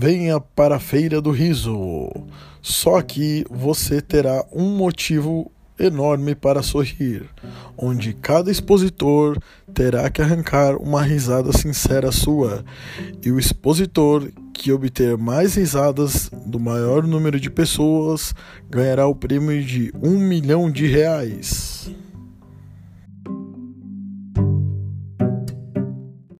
Venha para a Feira do Riso. Só que você terá um motivo enorme para sorrir, onde cada expositor terá que arrancar uma risada sincera sua, e o expositor que obter mais risadas do maior número de pessoas ganhará o prêmio de um milhão de reais.